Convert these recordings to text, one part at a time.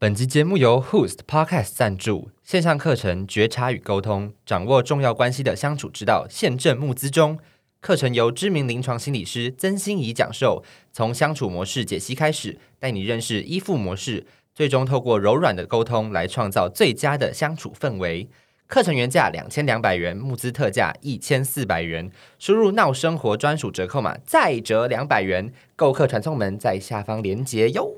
本集节目由 Host Podcast 赞助，线上课程觉察与沟通，掌握重要关系的相处之道，现正募资中。课程由知名临床心理师曾心怡讲授，从相处模式解析开始，带你认识依附模式，最终透过柔软的沟通来创造最佳的相处氛围。课程原价两千两百元，募资特价一千四百元，输入“闹生活”专属折扣码再折两百元。购课传送门在下方连接哟。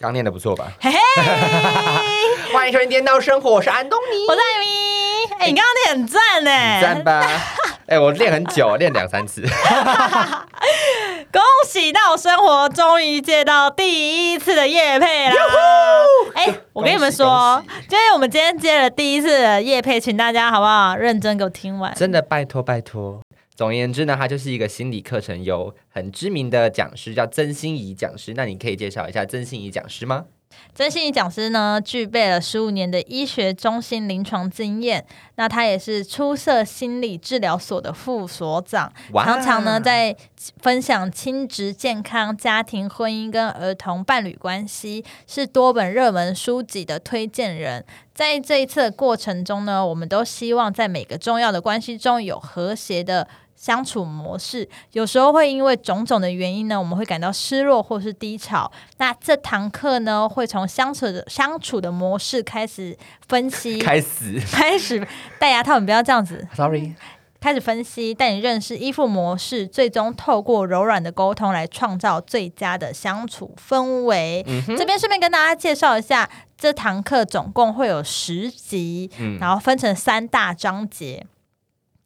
刚念的不错吧？嘿嘿，欢迎收听《颠倒生活》，我是安东尼，我是艾米。哎、你刚刚练很赞呢，赞吧？哎、我练很久，练两三次。恭喜到生活终于接到第一次的夜配啦！哎、我跟你们说恭喜，就是我们今天接了第一次的夜配，请大家好不好认真给我听完。真的拜托拜托。总而言之呢，它就是一个心理课程，有很知名的讲师叫曾心怡讲师。那你可以介绍一下曾心怡讲师吗？曾心怡讲师呢，具备了十五年的医学中心临床经验，那他也是出色心理治疗所的副所长，常常呢在分享亲职健康、家庭、婚姻跟儿童伴侣关系，是多本热门书籍的推荐人。在这一次的过程中呢，我们都希望在每个重要的关系中有和谐的。相处模式有时候会因为种种的原因呢，我们会感到失落或是低潮。那这堂课呢，会从相处的相处的模式开始分析，开始开始戴牙套，你不要这样子，，sorry，开始分析，带你认识依附模式，最终透过柔软的沟通来创造最佳的相处氛围。这边顺便跟大家介绍一下，这堂课总共会有十集，嗯然后分成三大章节。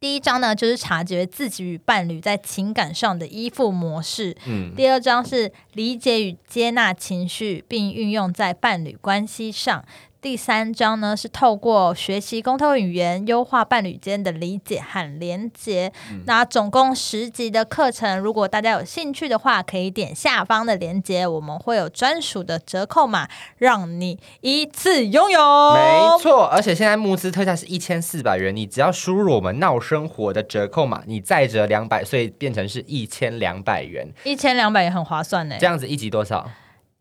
第一章呢，就是察觉自己与伴侣在情感上的依附模式；嗯，第二章是理解与接纳情绪，并运用在伴侣关系上。第三章呢是透过学习沟通语言，优化伴侣间的理解和连接。那总共十集的课程，如果大家有兴趣的话，可以点下方的链接，我们会有专属的折扣码，让你一次拥有。没错。而且现在募资特价是一千四百元，你只要输入我们闹生活的折扣码，你再折两百，所以变成是一千两百元。一千两百也很划算呢这，样子一集多少？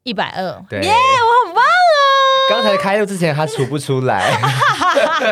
一百二。对耶，我！刚才开录之前他出不出来，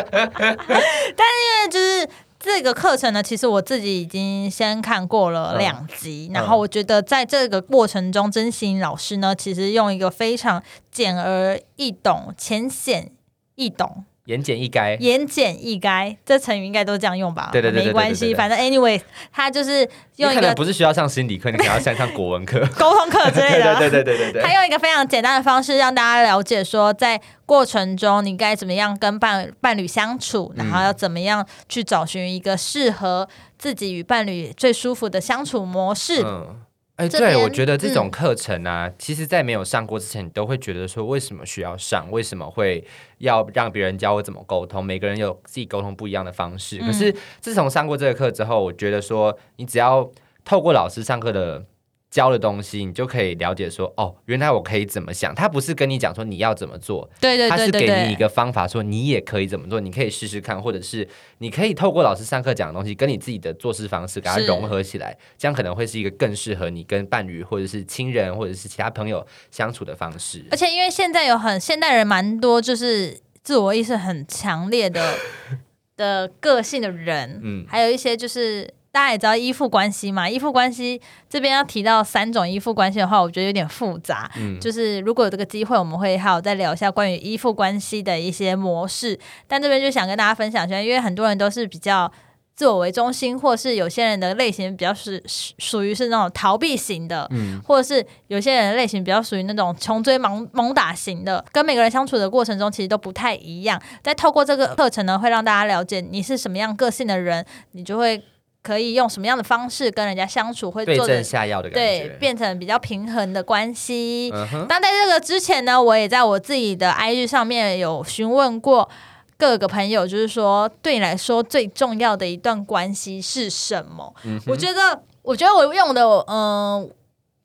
因为就是这个课程呢，其实我自己已经先看过了两集，嗯。然后我觉得在这个过程中，真心老师呢，其实用一个非常简而易懂、浅显易懂、言简意赅。言简意赅，这成语应该都这样用吧？对对对对对没关系，反正 anyway，他就是用一个不是需要上心理课，你可能要上上国文课。沟通课之类的。对对对对对对他用一个非常简单的方式让大家了解说，在过程中你该怎么样跟伴伴侣相处，然后要怎么样去找寻一个适合自己与伴侣最舒服的相处模式。嗯，哎、对，我觉得这种嗯课程啊，其实在没有上过之前，你都会觉得说，为什么需要上？为什么会要让别人教我怎么沟通？每个人有自己沟通不一样的方式。可嗯是自从上过这个课之后，我觉得说，你只要透过老师上课的。教的东西，你就可以了解说，哦，原来我可以怎么想。他不是跟你讲说你要怎么做，对对他是给对对对，你一个方法，说你也可以怎么做，你可以试试看，或者是你可以透过老师上课讲的东西，跟你自己的做事方式给它融合起来，这样可能会是一个更适合你跟伴侣或者是亲人或者是其他朋友相处的方式而。且因为现在有很现代人蛮多，就是自我意识很强烈的 的个性的人，嗯还有一些就是。大家也知道依附关系嘛，依附关系这边要提到三种依附关系的话，我觉得有点复杂。嗯，就是如果有这个机会，我们会还有再聊一下关于依附关系的一些模式。但这边就想跟大家分享一下，因为很多人都是比较自我为中心，或是有些人的类型比较是属属于是那种逃避型的，嗯或者是有些人的类型比较属于那种穷追猛猛打型的，跟每个人相处的过程中其实都不太一样。在透过这个课程呢，会让大家了解你是什么样个性的人，你就会可以用什么样的方式跟人家相处，会对症做的下药的感对。变成比较平衡的关系。嗯哼，那在这个之前呢，我也在我自己的 IG 上面有询问过各个朋友，就是说对你来说最重要的一段关系是什么？嗯哼我觉得，我觉得我用的嗯、呃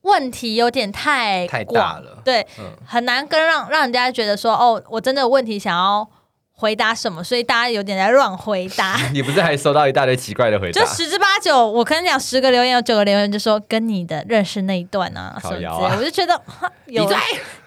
问题有点太太大了对，嗯很难跟让让人家觉得说哦，我真的有问题想要回答什么，所以大家有点在乱回答。你不是还收到一大堆奇怪的回答就？十之八九，我跟你讲，十个留言有九个留言就说跟你的认识那一段啊什么之类我就觉得有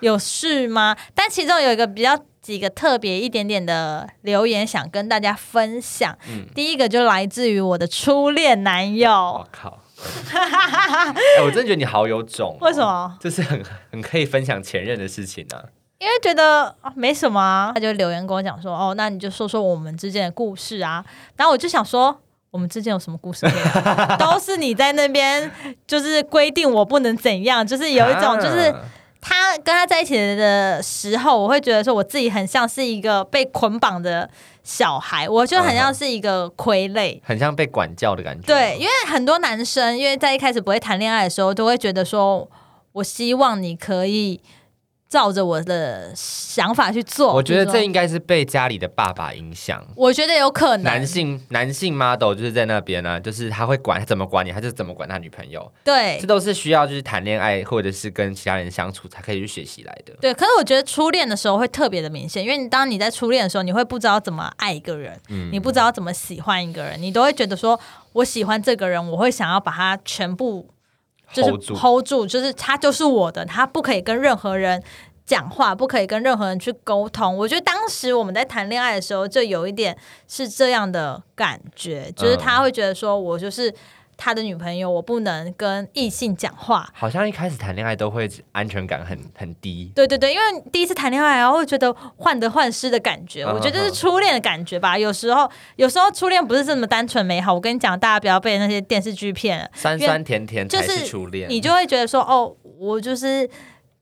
有事吗？但其中有一个比较几个特别一点点的留言想跟大家分享。嗯第一个就来自于我的初恋男友我，靠！哎，我真的觉得你好有种、哦为什？么？就是很很可以分享前任的事情啊。因为觉得、啊没什么啊，他就留言跟我讲说，哦，那你就说说我们之间的故事啊。然后我就想说，我们之间有什么故事？都是你在那边就是规定我不能怎样，就是有一种就是啊他跟他在一起的时候，我会觉得说我自己很像是一个被捆绑的小孩，我就很像是一个傀儡。很像被管教的感觉。对，因为很多男生，因为在一开始不会谈恋爱的时候，都会觉得说，我希望你可以照着我的想法去做。我觉得这应该是被家里的爸爸影响。我觉得有可能男性男性 model 就是在那边呢、就是他会管他怎么管你，他就怎么管他女朋友，对这都是需要就是谈恋爱或者是跟其他人相处才可以去学习来的。对，可是我觉得初恋的时候会特别的明显，因为你当你在初恋的时候，你会不知道怎么爱一个人，嗯你不知道怎么喜欢一个人，你都会觉得说，我喜欢这个人，我会想要把他全部就是 hold 住，就是他就是我的，他不可以跟任何人。讲话不可以跟任何人去沟通，我觉得当时我们在谈恋爱的时候，就有一点是这样的感觉，就是他会觉得说我就是他的女朋友，我不能跟异性讲话，好像一开始谈恋爱都会安全感很很低，对对对，因为第一次谈恋爱，然后会觉得患得患失的感觉，嗯我觉得是初恋的感觉吧。有时候，有时候初恋不是这么单纯美好。我跟你讲，大家不要被那些电视剧骗了，酸酸甜甜才就是是初恋。你就会觉得说，哦，我就是，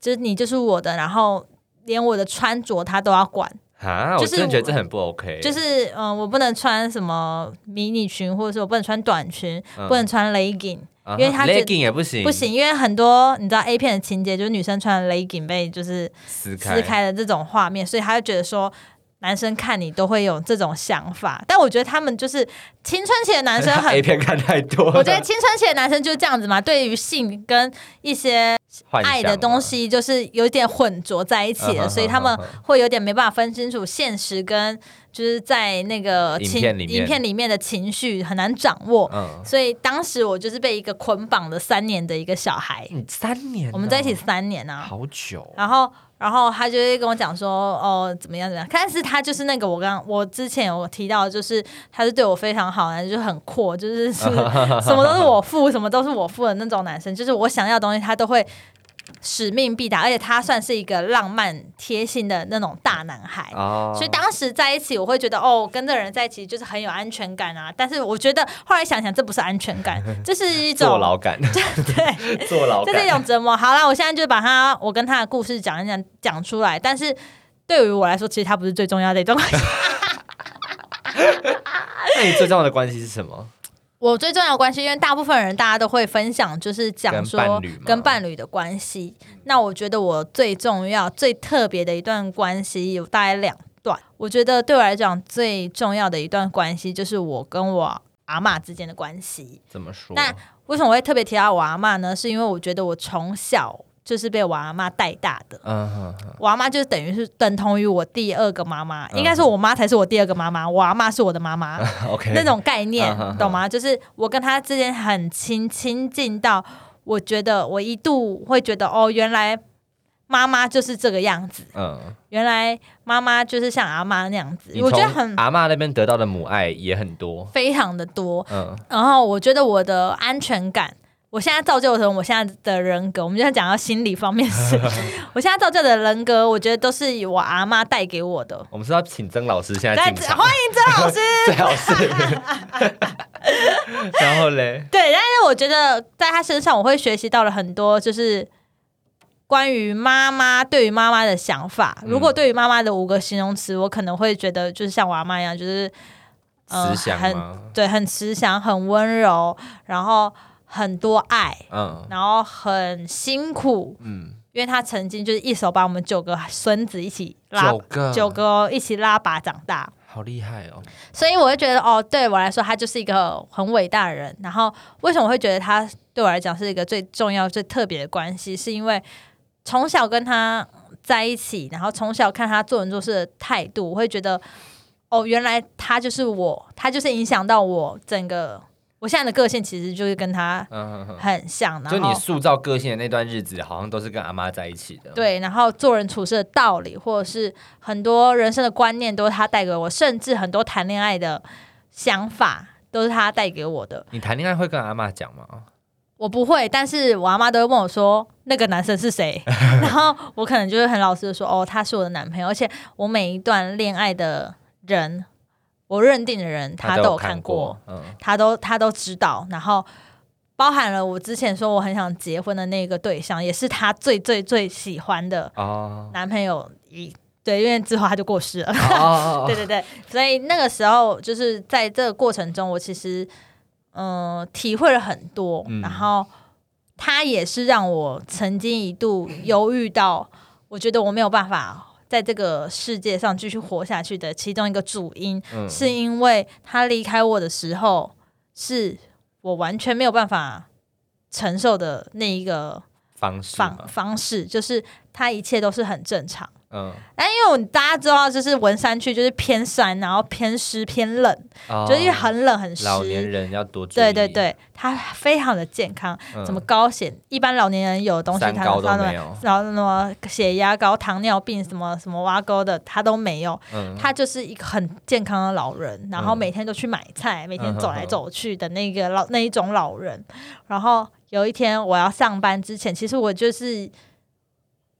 就是你就是我的，然后连我的穿着他都要管，啊，我就是真的觉得这很不 OK。就是嗯、呃我不能穿什么迷你裙，或者是我不能穿短裙，嗯不能穿 legging。啊因为他觉得 legging 也不行，不行，因为很多你知道 A 片的情节，就是女生穿 legging 被就是撕开撕开的这种画面，所以他就觉得说。男生看你都会有这种想法，但我觉得他们就是青春期的男生很 A 片看太多了，我觉得青春期的男生就是这样子嘛，对于性跟一些爱的东西就是有点混浊在一起了，所以他们会有点没办法分清楚现实跟就是在那个情影片里面。影片里面的情绪很难掌握。嗯，所以当时我就是被一个捆绑了三年的一个小孩，你三年哦，我们在一起三年啊，好久，然后，然后他就会跟我讲说，哦，怎么样怎么样。但是他就是那个我刚我之前有提到，就是他是对我非常好然后，就是很阔，就是是 什么都是我付，什么都是我付的那种男生。就是我想要的东西，他都会使命必达，而且他算是一个浪漫贴心的那种大男孩。哦，所以当时在一起，我会觉得哦，跟这个人在一起就是很有安全感啊。但是我觉得后来想想，这不是安全感，这是一种坐牢感，对，坐牢这是一，种折磨。好了，我现在就把他我跟他的故事讲一讲讲出来，但是对于我来说，其实他不是最重要的一段关系。那你最重要的关系是什么？我最重要的关系，因为大部分人大家都会分享，就是讲说跟伴侣的关系。那我觉得我最重要、最特别的一段关系有大概两段。我觉得对我来讲最重要的一段关系，就是我跟我阿嬷之间的关系。怎么说？那为什么我会特别提到我阿嬷呢？是因为我觉得我从小就是被我阿妈带大的。嗯哼哼，我阿妈就是等于是等同于我第二个妈妈，嗯应该说我妈才是我第二个妈妈，我阿妈是我的妈妈 OK，那种概念懂吗？就是我跟她之间很亲亲近到，我觉得我一度会觉得哦，原来妈妈就是这个样子，嗯，原来妈妈就是像阿妈那样子，我觉得很阿妈那边得到的母爱也很多，非常的多。嗯，然后我觉得我的安全感，我现在造就成我现在的人格，我们就在讲到心理方面是，我现在造就的人格，我觉得都是我阿妈带给我的。我们是要请曾老师现在来进场，欢迎曾老师。最好是，然后嘞，对，但是我觉得在他身上，我会学习到了很多，就是关于妈妈对于妈妈的想法。嗯如果对于妈妈的五个形容词，我可能会觉得就是像我阿妈一样，就是呃慈祥很？对，很慈祥，很温柔，然后很多爱，嗯然后很辛苦，嗯，因为他曾经就是一手把我们九个孙子一起拉九个，九个哦一起拉拔长大。好厉害哦，所以我会觉得，哦，对我来说，他就是一个很伟大的人。然后，为什么我会觉得他对我来讲是一个最重要、最特别的关系？是因为从小跟他在一起，然后从小看他做人做事的态度，我会觉得哦，原来他就是我，他就是影响到我整个我现在的个性，其实就是跟他很像。然就你后塑造个性的那段日子，好像都是跟阿妈在一起的。，对，然后做人处事的道理，或者是很多人生的观念，都是他带给我，甚至很多谈恋爱的想法都是他带给我的。你谈恋爱会跟阿妈讲吗？我不会，但是我阿妈都会问我说那个男生是谁，然后我可能就会很老实的说，哦，他是我的男朋友，而且我每一段恋爱的人，我认定的人，他都都有看看过，，嗯，他都他都知道，然后包含了我之前说我很想结婚的那个对象，也是他最最最喜欢的哦，男朋友一。对，因为之后他就过世了。哦，对对对，所以那个时候就是在这个过程中，我其实嗯、呃体会了很多，嗯然后他也是让我曾经一度犹豫到，我觉得我没有办法在这个世界上继续活下去的其中一个主因，嗯是因为他离开我的时候，是我完全没有办法承受的那一个方式方，方式，就是他一切都是很正常。嗯，但因为我大家知道，就是文山区就是偏山，然后偏湿偏冷，哦就是因为很冷很湿。老年人要多注意，对对，对，他非常的健康，嗯什么高血，一般老年人有的东西他都他没有，然后什么血压高、糖尿病、什么什么挖沟的，他都没有。嗯，他就是一个很健康的老人，然后嗯每天都去买菜，每天嗯走来走去的那个老那一种老人。然后有一天我要上班之前，其实我就是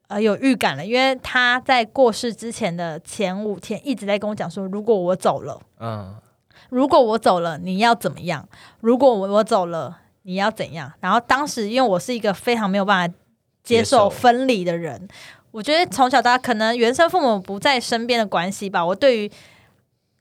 呃有预感了，因为他在过世之前的前五天一直在跟我讲说，如果我走了，嗯，如果我走了，你要怎么样？如果我我走了，你要怎样？然后当时因为我是一个非常没有办法接接受受分离的人，我觉得从小到大可能原生父母不在身边的关系吧，我对于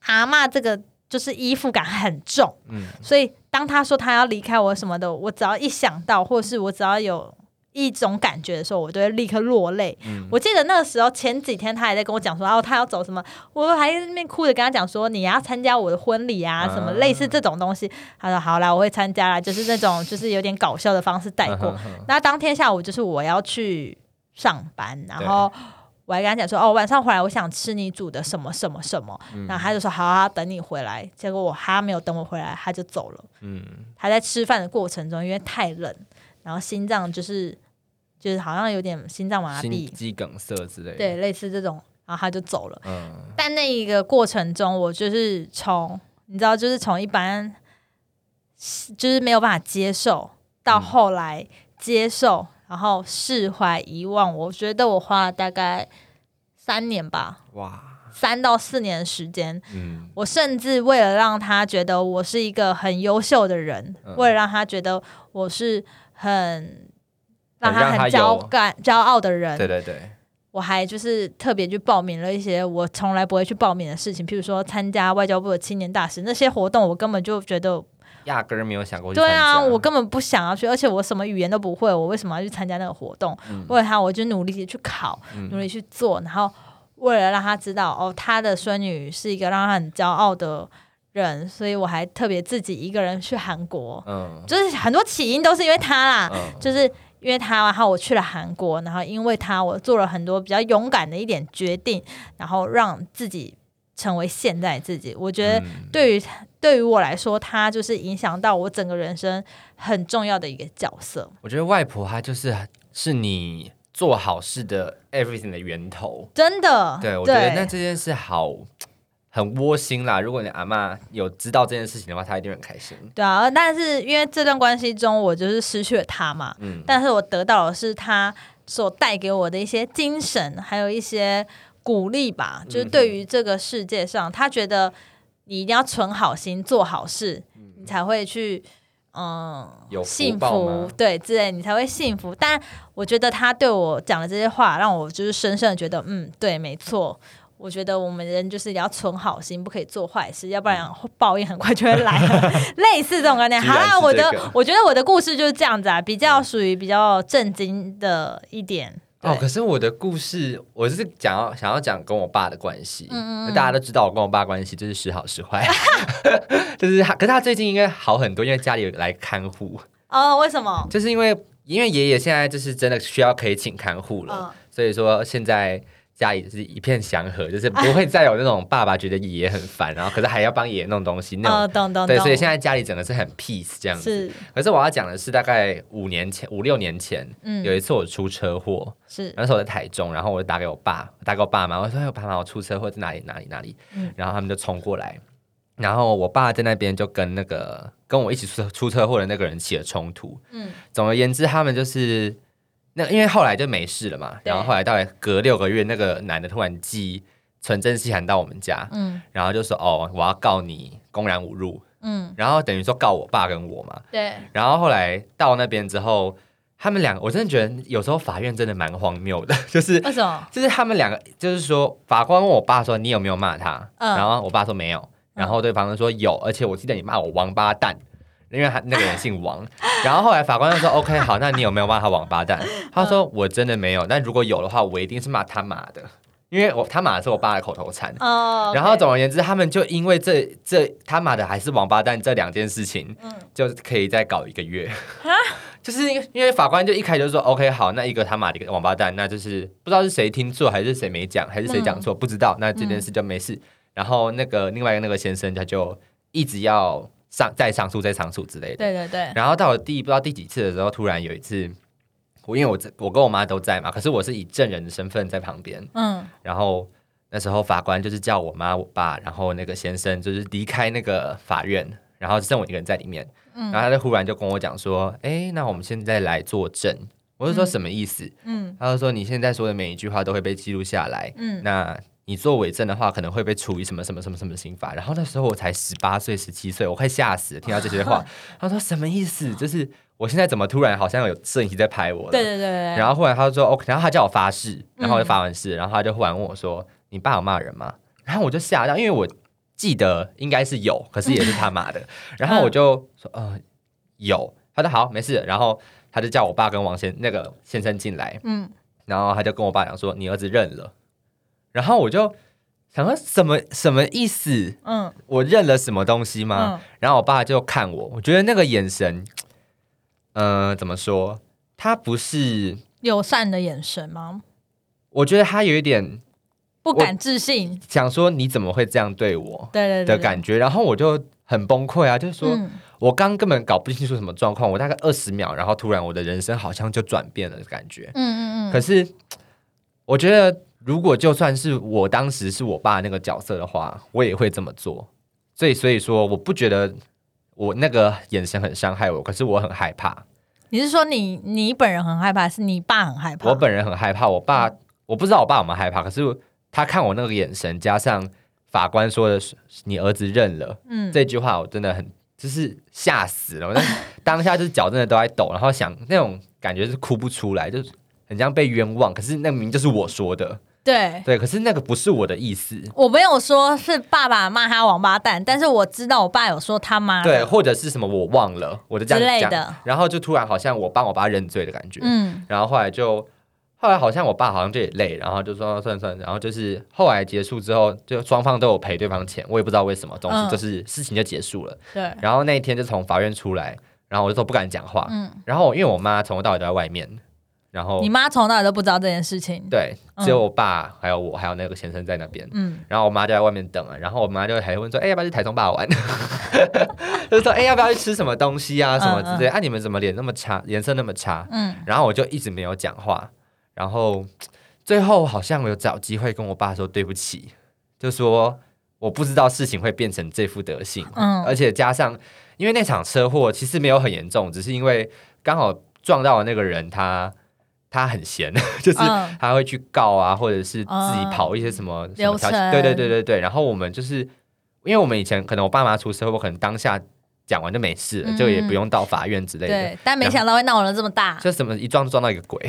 阿嬷这个就是依附感很重，嗯，所以当他说他要离开我什么的，我只要一想到，或是我只要有。一种感觉的时候，我都会立刻落泪。嗯我记得那个时候前几天他还在跟我讲说，哦，他要走什么，我还在那边哭着跟他讲说，你要参加我的婚礼啊，什么啊类似这种东西。他说好啦，我会参加啦，就是那种就是有点搞笑的方式带过。那当天下午就是我要去上班，然后我还跟他讲说，哦，晚上回来我想吃你煮的什么什么什么，嗯然后他就说好啊，等你回来。结果我他没有等我回来，他就走了。嗯，他在吃饭的过程中，因为太冷，然后心脏就是就是好像有点心脏麻心痹，肌梗塞之类的，对，类似这种，然后他就走了。嗯，但那一个过程中，我就是从你知道，就是从一般就是没有办法接受，到嗯后来接受，然后释怀遗忘。我觉得我花了大概三年吧，哇，三到四年的时间。嗯，我甚至为了让他觉得我是一个很优秀的人，嗯为了让他觉得我是很让他很骄有感骄傲的人，对对对，我还就是特别去报名了一些我从来不会去报名的事情，譬如说参加外交部的青年大使那些活动，我根本就觉得，压根儿没有想过去对啊，我根本不想要去，而且我什么语言都不会，我为什么要去参加那个活动？嗯。为了他，我就努力地去考，嗯。努力去做，然后为了让他知道，哦，他的孙女是一个让他很骄傲的人，所以我还特别自己一个人去韩国，嗯。就是很多起因都是因为他啦，嗯。就是因为他，然后我去了韩国，然后因为他，我做了很多比较勇敢的一点决定，然后让自己成为现在自己。我觉得嗯对于对于我来说，他就是影响到我整个人生很重要的一个角色。我觉得外婆她就是是你做好事的 everything 的源头。真的，对，我觉得那这件事好很窝心啦。如果你阿嬷有知道这件事情的话，她一定很开心。对啊，但是因为这段关系中，我就是失去了他嘛，嗯，但是我得到的是他所带给我的一些精神，还有一些鼓励吧。就是对于这个世界上，他觉得你一定要存好心，做好事，你才会去。嗯，有幸福吗对之类，你才会幸福。但我觉得他对我讲的这些话，让我就是深深的觉得，嗯，对，没错。我觉得我们人就是要存好心，不可以做坏事，要不然报应很快就会来了。类似这种概念。好啦，我的我觉得我的故事就是这样子啊，比较属于比较震惊的一点。哦，可是我的故事，我是讲要想要讲跟我爸的关系。嗯嗯嗯大家都知道我跟我爸关系就是时好时坏，就是他，可是他最近应该好很多，因为家里有来看护，哦，为什么？就是因为因为爷爷现在就是真的需要可以请看护了，嗯所以说现在家里是一片祥和，就是不会再有那种爸爸觉得爷爷很烦，然后可是还要帮爷爷弄东西那种。哦，懂懂对，所以现在家里整个是很 peace 这样子。是可是我要讲的是，大概五年前、五六年前，嗯有一次我出车祸，是那时候我在台中，然后我就打给我爸，打给我爸妈，我说：“哎，我爸妈，我出车祸在哪里？哪里？哪里？”嗯然后他们就冲过来，然后我爸在那边就跟那个跟我一起出出车祸的那个人起了冲突。嗯总而言之，他们就是那因为后来就没事了嘛，然后后来大概隔六个月，那个男的突然寄纯真信函到我们家，嗯然后就说：“哦，我要告你公然侮辱。”嗯，然后等于说告我爸跟我嘛。对，然后后来到那边之后，他们两个，我真的觉得有时候法院真的蛮荒谬的，就是为什么？就是他们两个，就是说法官问我爸说你有没有骂他，嗯然后我爸说没有，然后对方就说有，而且我记得你骂我王八蛋。因为他那个人姓王，然后后来法官就说：“OK，好，那你有没有骂他王八蛋？”他说：“我真的没有，但如果有的话，我一定是骂他妈的，因为我他妈是我爸的口头禅。哦，然后总而言之，他们就因为这这他妈的还是王八蛋这两件事情，嗯就可以再搞一个月。就是因为因为法官就一开始就说 OK 好，那一个他妈的一个王八蛋，那就是不知道是谁听错还是谁没讲，还是谁讲错，不知道。那这件事就没事。然后那个另外一个那个先生他就一直要上再上诉再上诉之类的。对对对，然后到了第不知道第几次的时候，突然有一次，我因为我这我跟我妈都在嘛，可是我是以证人的身份在旁边，嗯然后那时候法官就是叫我妈、我爸，然后那个先生就是离开那个法院，然后只剩我一个人在里面。嗯然后他就忽然就跟我讲说：“哎，那我们现在来作证。”我就说什么意思？嗯他就说你现在说的每一句话都会被记录下来，嗯，那你做伪证的话，可能会被处以什么什么什么什么刑罚。然后那时候我才十八岁、十七岁，我快吓死了，听到这些话。他说什么意思？就是我现在怎么突然好像有摄影机在拍我了？对对对对，然后忽然他就说 OK，然后他叫我发誓，然后我就嗯发完誓，然后他就忽然问我说：“你爸有骂人吗？”然后我就吓到，因为我记得应该是有，可是也是他骂的。然后我就说：“呃，有。”他说：“好，没事。”然后他就叫我爸跟王先那个先生进来，嗯然后他就跟我爸讲说：“你儿子认了。”然后我就想说什么什么意思？嗯我认了什么东西吗？嗯然后我爸就看我，我觉得那个眼神，呃，怎么说？他不是，友善的眼神吗？我觉得他有一点不敢置信，想说你怎么会这样对我对对对的感觉，然后我就很崩溃啊，就是说、嗯我刚根本搞不清楚什么状况，我大概二十秒，然后突然我的人生好像就转变了的感觉。嗯嗯嗯，可是我觉得，如果就算是我当时是我爸那个角色的话，我也会这么做。所以，所以说，我不觉得我那个眼神很伤害我，可是我很害怕。你是说你你本人很害怕，是你爸很害怕？我本人很害怕，我爸我不知道我爸有没有害怕，可是他看我那个眼神，加上法官说的是“你儿子认了”嗯这句话，我真的很就是吓死了。我 那当下就是脚真的都在抖，然后想那种感觉是哭不出来，就是很像被冤枉。可是那明明就是我说的，对。对，可是那个不是我的意思。我没有说是爸爸骂他王八蛋，但是我知道我爸有说他妈的对，或者是什么我忘了，我就这之样讲，类的。然后就突然好像我帮我爸认罪的感觉，嗯然后后来就后来好像我爸好像就也累，然后就说算了算了，然后就是后来结束之后，就双方都有赔对方钱，我也不知道为什么，总之嗯就是事情就结束了。对，然后那一天就从法院出来，然后我就都不敢讲话，嗯，然后因为我妈从头到尾都在外面，然后你妈从来都不知道这件事情。对，嗯只有我爸还有我还有那个先生在那边。嗯然后我妈就在外面等啊，然后我妈就还问说：“哎、要不要去台中霸玩？” 就是说：“哎、要不要去吃什么东西啊，什么之类的？”啊，你们怎么脸那么差，颜色那么差？嗯然后我就一直没有讲话，然后最后好像有找机会跟我爸说对不起，就说我不知道事情会变成这副德性，嗯而且加上因为那场车祸其实没有很严重，只是因为刚好撞到的那个人他他很闲，就是嗯他会去告啊，或者是自己跑一些什么、什么流条程对对对对对。然后我们就是因为我们以前可能我爸妈出车祸，可能当下讲完就没事了，嗯就也不用到法院之类的。对，但没想到会闹了这么大。就什么一撞就撞到一个鬼，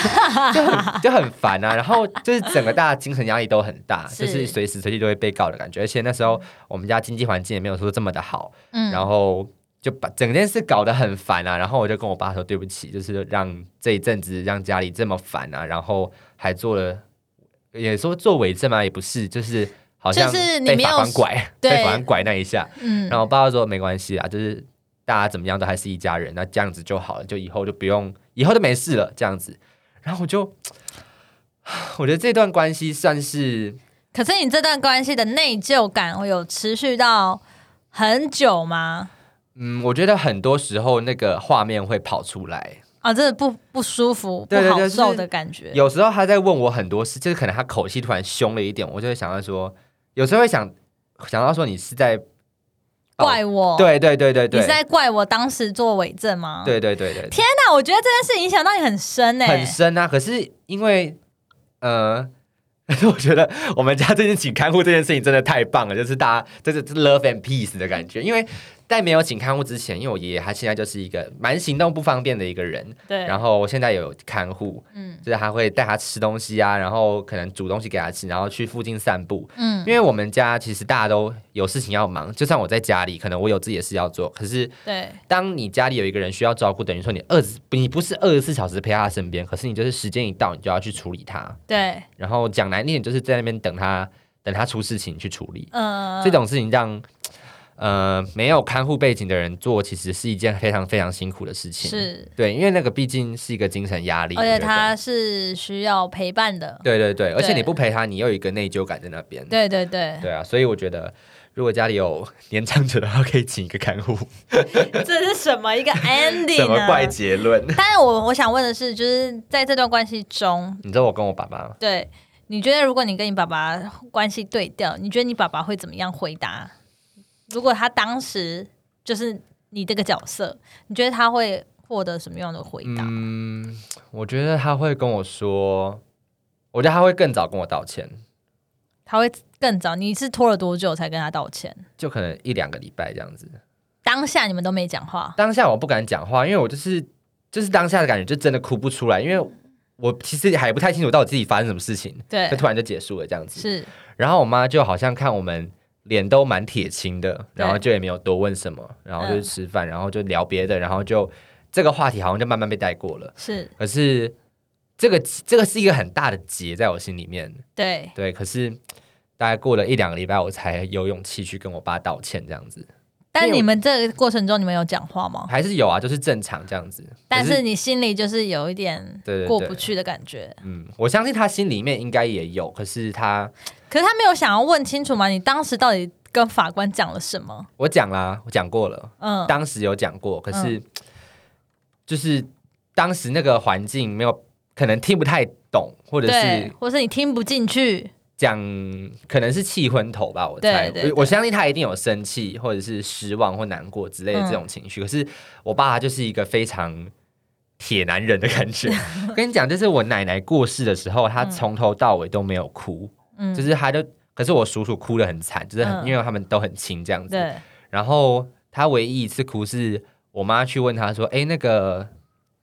就很就很烦啊。然后就是整个大家精神压力都很大，是就是随时随地都会被告的感觉。而且那时候我们家经济环境也没有说这么的好，嗯，然后就把整件事搞得很烦啊。然后我就跟我爸说对不起，就是让这一阵子让家里这么烦啊，然后还做了，也说做伪证嘛，也不是，就是好像就是被法官拐，对被法官拐那一下。嗯，然后我爸说没关系啊，就是大家怎么样都还是一家人，那这样子就好了，就以后就不用，以后就没事了这样子。然后我就 我觉得这段关系算是可是你这段关系的内疚感会有持续到很久吗？嗯，我觉得很多时候那个画面会跑出来，啊，真的不不舒服、不对对对好受的感觉。有时候他在问我很多事，就是可能他口气突然凶了一点，我就会想到说，有时候会想想到说你是在怪我，对对对对对，你是在怪我当时做伪证吗？，对对对对，天哪，我觉得这件事影响到你很深呢、很深啊。可是因为呃，可 是我觉得我们家最近请看护这件事情真的太棒了，就是大家这是 love and peace 的感觉。因为在没有请看护之前，因为我爷爷他现在就是一个蛮行动不方便的一个人，对，然后我现在有看护，嗯。就是他会带他吃东西啊，然后可能煮东西给他吃，然后去附近散步。嗯。因为我们家其实大家都有事情要忙，就算我在家里，可能我有自己的事要做，可是对。当你家里有一个人需要照顾，等于说你二十你不是二十四小时陪他身边，可是你就是时间一到，你就要去处理他。对，然后讲难听点，就是在那边等他等他出事情去处理。嗯、这种事情让呃没有看护背景的人做，其实是一件非常非常辛苦的事情。是，对，因为那个毕竟是一个精神压力，而且他是需要陪伴的。对对对，而且你不陪他，你又有一个内疚感在那边。对对对，对啊，所以我觉得。如果家里有年长者的话，可以请一个看护。这是什么一个 ending 什么啊？怪结论？但是我我想问的是，就是在这段关系中，你知道我跟我爸爸吗对你觉得如果你跟你爸爸关系对调，你觉得你爸爸会怎么样回答？如果他当时就是你这个角色，你觉得他会获得什么样的回答？嗯，我觉得他会跟我说，我觉得他会更早跟我道歉，他会更早？你是拖了多久才跟他道歉？就可能一两个礼拜这样子。当下你们都没讲话，当下我不敢讲话，因为我就是就是当下的感觉，就真的哭不出来，因为我其实还不太清楚到底自己发生什么事情，对就，突然就结束了这样子。是然后我妈就好像看我们脸都蛮铁青的，然后就也没有多问什么，然后就嗯吃饭，然后就聊别的，然后就这个话题好像就慢慢被带过了。是，可是这个这个是一个很大的结在我心里面，对，对。可是大概过了一两个礼拜，我才有勇气去跟我爸道歉，这样子但你们这个过程中，你们有讲话吗？还是有啊，就是正常这样子。但是你心里就是有一点过不去的感觉。嗯，我相信他心里面应该也有，可是他可是他没有想要问清楚吗？你当时到底跟法官讲了什么？我讲啦，我讲过了，嗯，当时有讲过，可是、就是当时那个环境没有，可能听不太懂，或者是，或是你听不进去，讲可能是气昏头吧，我猜，对对对我我相信他一定有生气或者是失望或难过之类的这种情绪。可是我爸他就是一个非常铁男人的感觉。我跟你讲，就是我奶奶过世的时候，他从头到尾都没有哭，嗯，就是他就，可是我叔叔哭得很惨，就是很、嗯因为他们都很亲这样子。对，然后他唯一一次哭是我妈去问他说：“哎，那个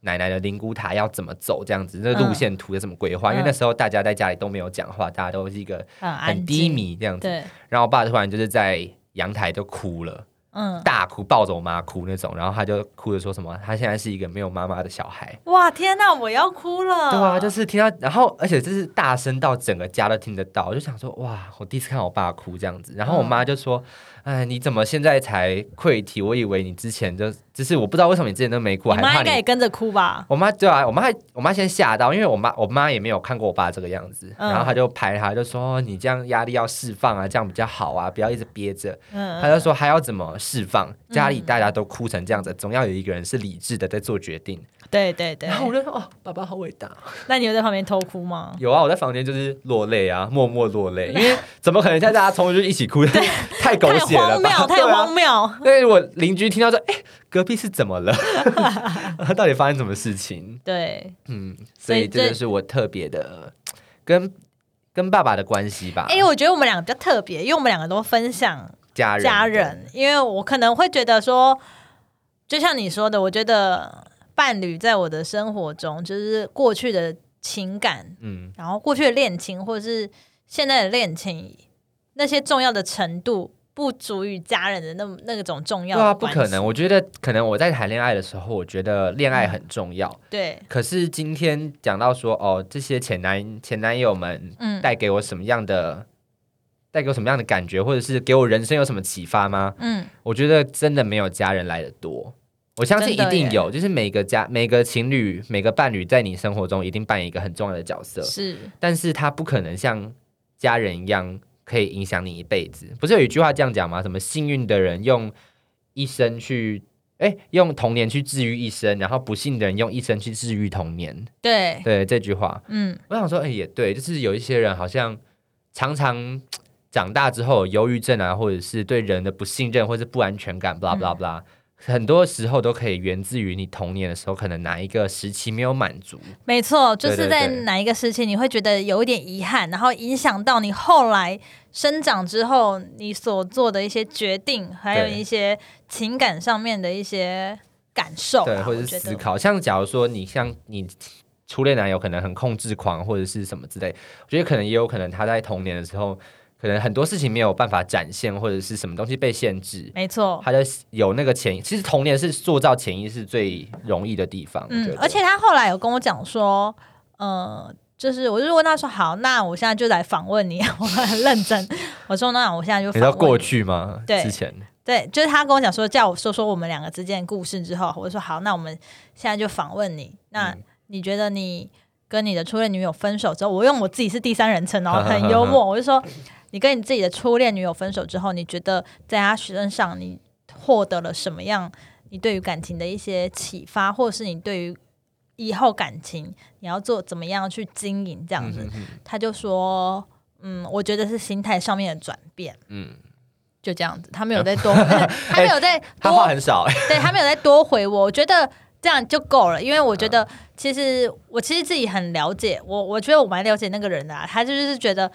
奶奶的灵骨塔要怎么走？这样子，那路线图有什么规划？”因为嗯那时候大家在家里都没有讲话，大家都是一个很低，迷这样子。对，然后我爸突然就是在阳台就哭了，嗯，大哭，抱着我妈哭那种。然后他就哭着说什么：“他现在是一个没有妈妈的小孩。”哇，天哪，我要哭了。对啊，就是听到，然后而且这是大声到整个家都听得到，我就想说，哇，我第一次看我爸哭这样子。然后我妈就说，哎，你怎么现在才溃体？我以为你之前就，就是我不知道为什么你之前都没哭，还怕你。应该也跟着哭吧？我妈对啊，我妈还我妈先吓到，因为我妈我妈也没有看过我爸这个样子，嗯然后她就拍他，就说你这样压力要释放啊，这样比较好啊，不要一直憋着。嗯，她就说还要怎么释放？家里大家都哭成这样子，总要有一个人是理智的在做决定。对对对然。后我就说哦，爸爸好伟大。那你有在旁边偷哭吗？有啊，我在房间就是落泪啊，默默落泪，因为怎么可能在大家冲出去一起哭？太狗血了吧！荒谬，太荒谬。对我邻居听到说，哎、隔壁是怎么了？到底发生什么事情？对，嗯，所以这所以这就是我特别的跟跟爸爸的关系吧。哎、我觉得我们两个比较特别，因为我们两个都分享家人，家人，因为我可能会觉得说，就像你说的，我觉得伴侣在我的生活中，就是过去的情感，嗯，然后过去的恋情，或者是现在的恋情，那些重要的程度。不足以家人的那那种重要对啊，不可能。我觉得可能我在谈恋爱的时候，我觉得恋爱很重要。对，可是今天讲到说，哦，这些前男前男友们嗯，带给我什么样的，带给我什么样的感觉，或者是给我人生有什么启发吗？嗯，我觉得真的没有家人来的多。我相信一定有，就是每个家、每个情侣、每个伴侣在你生活中一定扮演一个很重要的角色，是但是他不可能像家人一样可以影响你一辈子。不是有一句话这样讲吗？什么幸运的人用一生去，哎，用童年去治愈一生，然后不幸的人用一生去治愈童年。对，对这句话，嗯，我想说，哎，也对，就是有一些人好像常常长大之后有忧郁症啊，或者是对人的不信任或者是不安全感，blah blah blah，、很多时候都可以源自于你童年的时候可能哪一个时期没有满足。没错，就是在哪一个时期你会觉得有一点遗憾，然后影响到你后来生长之后你所做的一些决定，还有一些情感上面的一些感受对，或者。是思考。像假如说你像你初恋男友可能很控制狂或者是什么之类，我觉得可能也有可能他在童年的时候，可能很多事情没有办法展现，或者是什么东西被限制。没错，他的有那个潜意，其实童年是塑造潜意识最容易的地方。嗯而且他后来有跟我讲说，呃，就是我就问他说，好，那我现在就来访问你，我很认真，我说那我现在就你知道过去吗？对之前对，就是他跟我讲说，叫我说说我们两个之间的故事之后，我就说好，那我们现在就访问你。那嗯你觉得你跟你的初恋女友分手之后，我用我自己是第三人称哦，很幽默，我就说你跟你自己的初恋女友分手之后，你觉得在她身上你获得了什么样？你对于感情的一些启发，或者是你对于以后感情你要做怎么样去经营这样子？嗯哼哼他就说，嗯，我觉得是心态上面的转变。嗯，就这样子，他没有再多，他没有再他多话很少，对他没有再多回我，我觉得这样就够了，因为我觉得其实我其实自己很了解，我我觉得我蛮了解那个人的、啊，他就是觉得。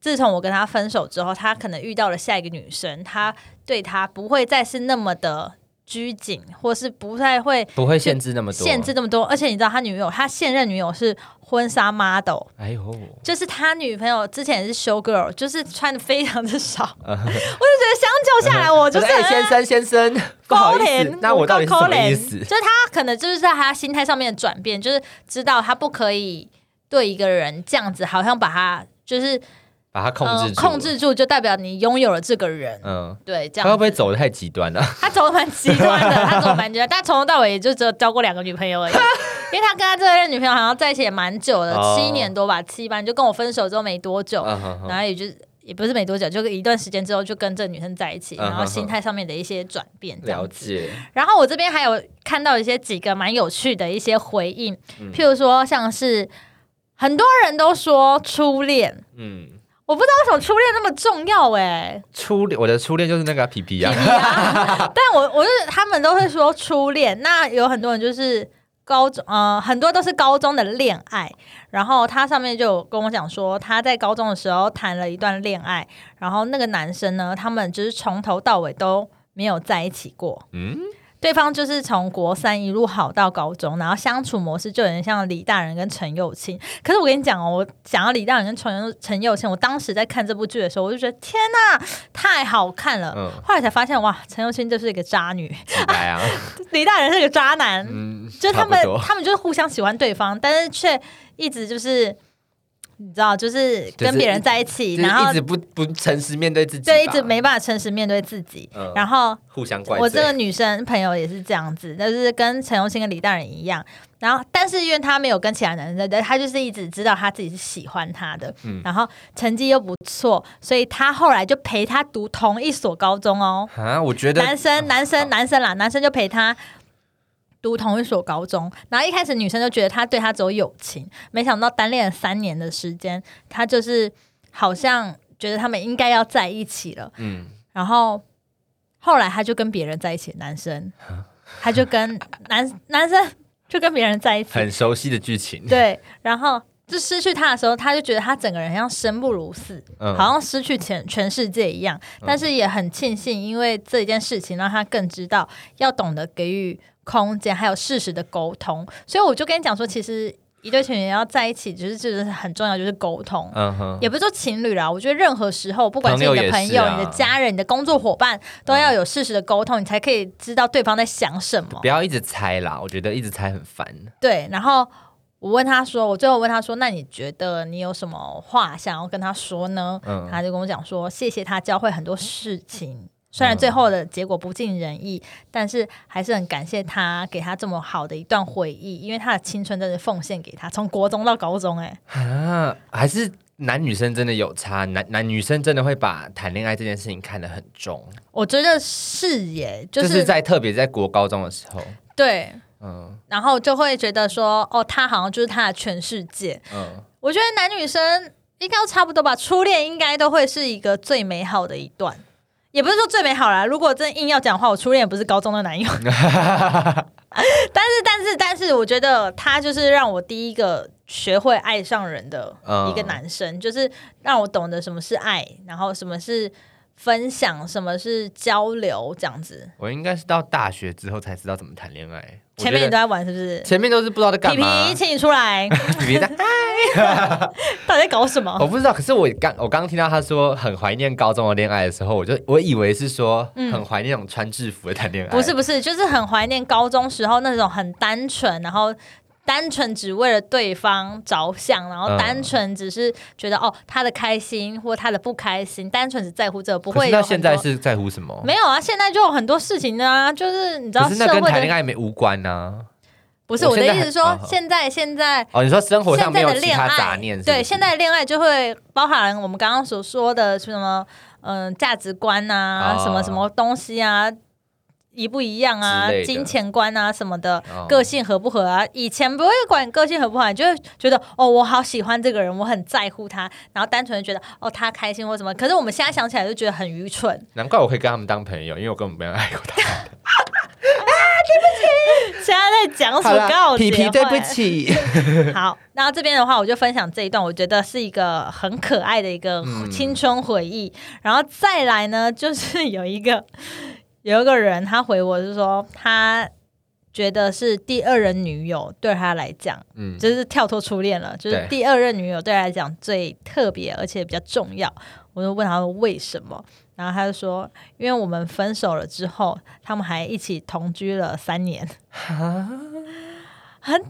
自从我跟他分手之后，他可能遇到了下一个女生，他对他不会再是那么的拘谨，或是不太会不会限制那么多，限制。那么多。而且你知道，他女友，他现任女友是婚纱 model，哎呦，就是他女朋友之前也是 show girl，就是穿的非常的少。我就觉得相较下来，我就是哎，先生先生，不好意思，那我到底是什么意思？就是他可能就是在他心态上面的转变，就是知道他不可以对一个人这样子，好像把他就是把他控制呃住，控制住，就代表你拥有了这个人。嗯，对，这样他会不会走的太极端了？他走的蛮极端的，他走的蛮极端，但从头到尾也就只有交过两个女朋友而已。因为他跟他这任女朋友好像在一起也蛮久的，哦。七年多吧，七班就跟我分手之后没多久，然后也就是也不是没多久，就一段时间之后就跟这女生在一起，然后心态上面的一些转变，了。解，然后我这边还有看到一些几个蛮有趣的一些回应，嗯。譬如说像是很多人都说初恋，嗯，我不知道为什么初恋那么重要哎、初恋，我的初恋就是那个皮皮啊，但我我就是他们都会说初恋，那有很多人就是高中，呃，很多都是高中的恋爱。然后他上面就有跟我讲说，他在高中的时候谈了一段恋爱，然后那个男生呢，他们就是从头到尾都没有在一起过。嗯，对方就是从国三一路好到高中，然后相处模式就有点像李大人跟陈幼卿。可是我跟你讲哦，我讲到李大人跟陈幼陈幼卿，我当时在看这部剧的时候，我就觉得天呐，太好看了。嗯后来才发现，哇，陈幼卿就是一个渣女，啊，李大人是个渣男。嗯，就他们他们就是互相喜欢对方，但是却一直就是你知道，就是跟别人在一起，就是然后一直不不诚实面对自己吧，对一直没办法诚实面对自己，嗯然后互相怪。我这个女生朋友也是这样子，就是跟陈荣兴跟李大人一样。然后，但是因为她没有跟其他男生在，她就是一直知道他自己是喜欢他的，嗯然后成绩又不错，所以他后来就陪他读同一所高中哦。啊，我觉得男生，男好生，男生啦，男生就陪他读同一所高中。然后一开始女生就觉得他对她只有友情，没想到单恋了三年的时间，他就是好像觉得他们应该要在一起了。嗯，然后后来他就跟别人在一起，男生他就跟 男男生就跟别人在一起，很熟悉的剧情，对，然后。就失去他的时候，他就觉得他整个人像生不如死，嗯好像失去全全世界一样。但是也很庆幸，因为这一件事情让他更知道要懂得给予空间，还有适时的沟通。所以我就跟你讲说，其实一对情侣要在一起，就是就是很重要，就是沟通。嗯哼，也不是说情侣啦，我觉得任何时候，不管是你的朋友、你的家人、你的工作伙伴，都要有适时的沟通，你才可以知道对方在想什么不。要一直猜啦，我觉得一直猜很烦。对，然后我问他说，我最后问他说，那你觉得你有什么话想要跟他说呢？嗯他就跟我讲说，谢谢他教会很多事情虽然最后的结果不尽人意，但是还是很感谢他给他这么好的一段回忆，因为他的青春真的奉献给他，从国中到高中、哎，啊，还是男女生真的有差，男男女生真的会把谈恋爱这件事情看得很重，我觉得是耶，就、就是是在特别在国高中的时候，对，嗯。然后就会觉得说，哦，他好像就是他的全世界。嗯，我觉得男女生应该都差不多吧，初恋应该都会是一个最美好的一段。也不是说最美好啦，如果真硬要讲的话，我初恋也不是高中的男友，但是但是但是，我觉得他就是让我第一个学会爱上人的一个男生，就是让我懂得什么是爱，然后什么是分享，什么是交流，这样子。我应该是到大学之后才知道怎么谈恋爱，前面你都在玩是不是？前面都是不知道在干皮嘛皮，，请你出来，皮皮在 到底在搞什么？我不知道，可是我刚我刚听到他说很怀念高中的恋爱的时候，我就我以为是说嗯很怀念那种穿制服的谈恋爱，不是不是，就是很怀念高中时候那种很单纯，然后单纯只为了对方着想，然后嗯单纯只是觉得、哦他的开心或他的不开心，单纯只在乎这个，不会那现在是在乎什么？没有啊，现在就有很多事情呢、啊，就是你知道可是那跟社会的谈恋爱没无关呢、不是我的意思是说现在现在。哦，你说生活上没有其他的恋爱，杂念是是对现在的恋爱就会包含我们刚刚所说的什么，嗯、价值观啊，哦什么什么东西啊，一不一样啊金钱观啊什么的，哦个性合不合啊？以前不会管个性合不合，就会觉得哦，我好喜欢这个人，我很在乎他，然后单纯的觉得哦，他开心或什么。可是我们现在想起来就觉得很愚蠢。难怪我可以跟他们当朋友，因为我根本没有爱过他。啊，对不起现在在讲什么告诫皮皮，对不起。好，那这边的话，我就分享这一段，我觉得是一个很可爱的一个嗯青春回忆。然后再来呢，就是有一个有一个人，他回我是说，他觉得是第二任女友对他来讲，嗯，就是跳脱初恋了，就是第二任女友对他来讲最特别，而且比较重要。我就问他为什么，然后他就说，因为我们分手了之后，他们还一起同居了三年。很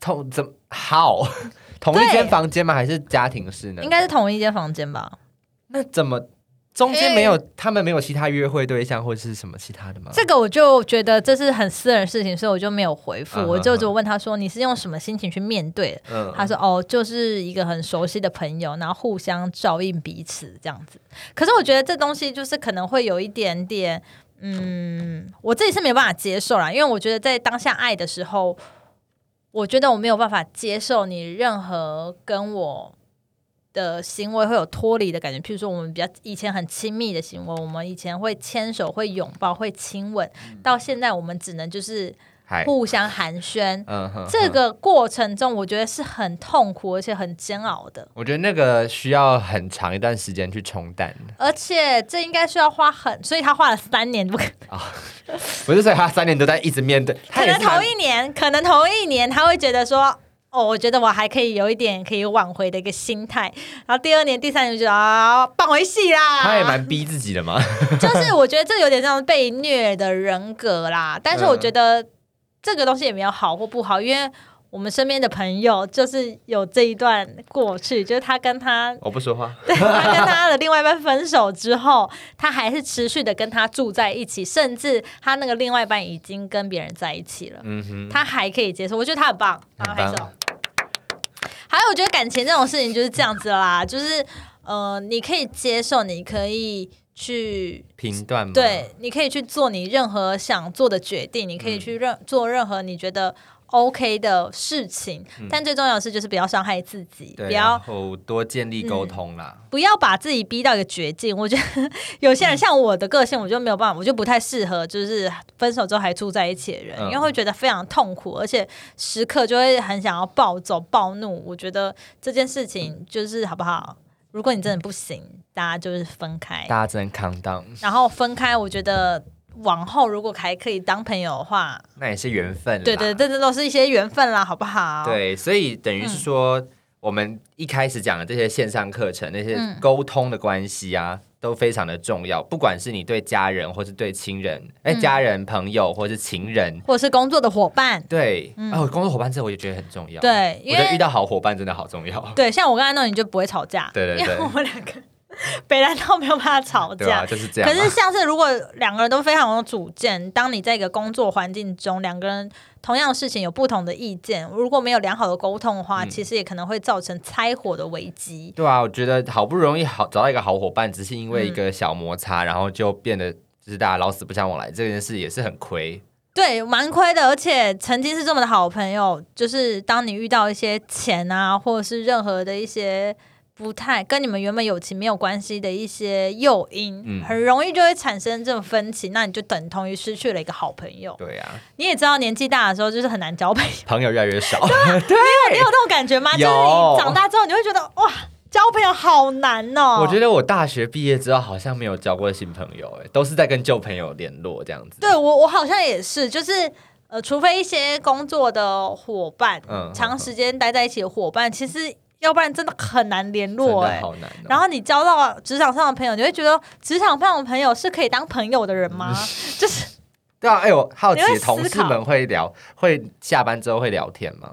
同怎么好？同一间房间吗？还是家庭式呢？应该是同一间房间吧？那怎么中间没有、他们没有其他约会对象或者是什么其他的吗？这个我就觉得这是很私人的事情，所以我就没有回复。嗯我就只问他说：“你是用什么心情去面对？”嗯他说：“哦，就是一个很熟悉的朋友，然后互相照应彼此这样子。”可是我觉得这东西就是可能会有一点点，嗯，我自己是没有办法接受啦，因为我觉得在当下爱的时候，我觉得我没有办法接受你任何跟我。的行为会有脱离的感觉，譬如说我们比较以前很亲密的行为，我们以前会牵手、会拥抱、会亲吻，到现在我们只能就是，互相寒暄。嗯哼，这个过程中，我觉得是很痛苦而且很煎熬的，我觉得那个需要很长一段时间去冲淡，而且这应该需要花很，所以他花了三年，不可不是所以他三年都在一直面对，可能头一年，可能头一年他会觉得说。哦，我觉得我还可以有一点可以挽回的一个心态，然后第二年、第三年就觉得啊，放回戏啦。他也蛮逼自己的嘛。就是我觉得这有点像被虐的人格啦。但是我觉得这个东西也没有好或不好，因为我们身边的朋友就是有这一段过去，就是他跟他我不说话，对他跟他的另外一半分手之后，他还是持续的跟他住在一起，甚至他那个另外一半已经跟别人在一起了，嗯哼，他还可以接受。我觉得他很棒，很棒。还有，我觉得感情这种事情就是这样子啦，就是呃，你可以接受，你可以去评断，对，你可以去做你任何想做的决定，你可以去任、做任何你觉得 OK 的事情，但最重要的是就是不要伤害自己，不要多建立沟通啦。不要把自己逼到一个绝境。我觉得有些人像我的个性，我就没有办法，我就不太适合，就是分手之后还住在一起的人，嗯因为会觉得非常痛苦，而且时刻就会很想要暴走暴怒。我觉得这件事情就是好不好？如果你真的不行，大家就是分开。大家真 calm down，然后分开，我觉得往后如果还可以当朋友的话，那也是缘分啦。对对，这这都是一些缘分啦，好不好？，对，所以等于是说，我们一开始讲的这些线上课程，那些嗯沟通的关系啊，都非常的重要。不管是你对家人，或是对亲人，哎、嗯家人、朋友，或是情人，或者是工作的伙伴，对，哦，工作伙伴这我也觉得很重要。，对，因为我觉得遇到好伙伴真的好重要。对，像我跟安诺，你就不会吵架，对对对因为我们两个 北兰到没有办法吵架。就是这样啊。可是，像是如果两个人都非常有主见，当你在一个工作环境中，两个人同样的事情有不同的意见，如果没有良好的沟通的话，嗯其实也可能会造成拆伙的危机。对啊，我觉得好不容易好找到一个好伙伴，只是因为一嗯个小摩擦，然后就变得就是大家老死不相往来，这件事也是很亏。对，蛮亏的，而且曾经是这么的好朋友，就是当你遇到一些钱啊，或者是任何的一些不太跟你们原本友情没有关系的一些诱因，嗯很容易就会产生这种分歧，那你就等同于失去了一个好朋友。对啊，你也知道，年纪大的时候就是很难交朋友，朋友越来越少 对。你有那种感觉吗？就是有你长大之后，你会觉得哇，交朋友好难哦。我觉得我大学毕业之后好像没有交过新朋友，哎，都是在跟旧朋友联络这样子。对我，我好像也是，就是呃，除非一些工作的伙伴，嗯长时间待在一起的伙伴，其实要不然真的很难联真络哎、的好难哦。然后你交到职场上的朋友，你会觉得职场上的朋友是可以当朋友的人吗？就是对啊，哎，我好奇同事考们会聊，会下班之后会聊天吗？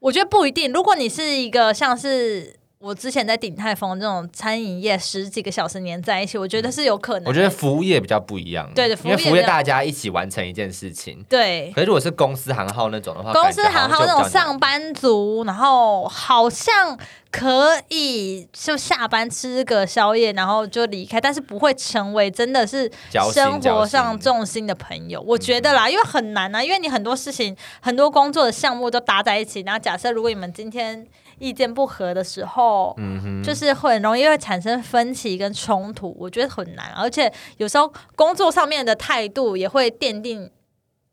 我觉得不一定。如果你是一个像是我之前在鼎泰丰这种餐饮业十几个小时黏在一起，我觉得是有可能的。我觉得服务业比较不一样，对对服务业因为服务业大家一起完成一件事情。对。可是如果是公司行号那种的话，公司行号那种上班族，然后好像可以就下班吃个宵夜，然后就离开，但是不会成为真的是生活上重心的朋友。我觉得啦，因为很难啊，因为你很多事情、很多工作的项目都搭在一起，然后假设如果你们今天意见不合的时候，嗯哼，就是很容易会产生分歧跟冲突，我觉得很难，而且有时候工作上面的态度也会奠定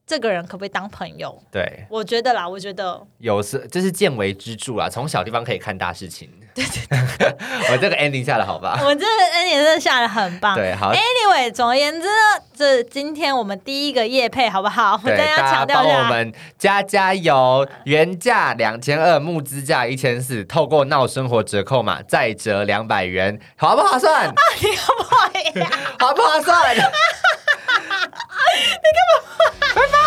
这个人可不可以当朋友。对，我觉得啦，我觉得有时这是见微知著啦，从小地方可以看大事情。对对 我这个 ending 下的好吧？我这个 ending 真的下的很棒。对，好，Anyway，总而言之呢，这今天我们第一个夜配好不好？我对，再要大家强调一下，帮我们加加油，原价两千二，募资价一千四，透过闹生活折扣码再折两百元，划不划算？你好不可以啊？划不划算？你干嘛？拜拜！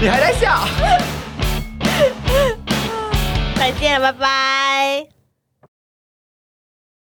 你还在笑？再见，拜拜。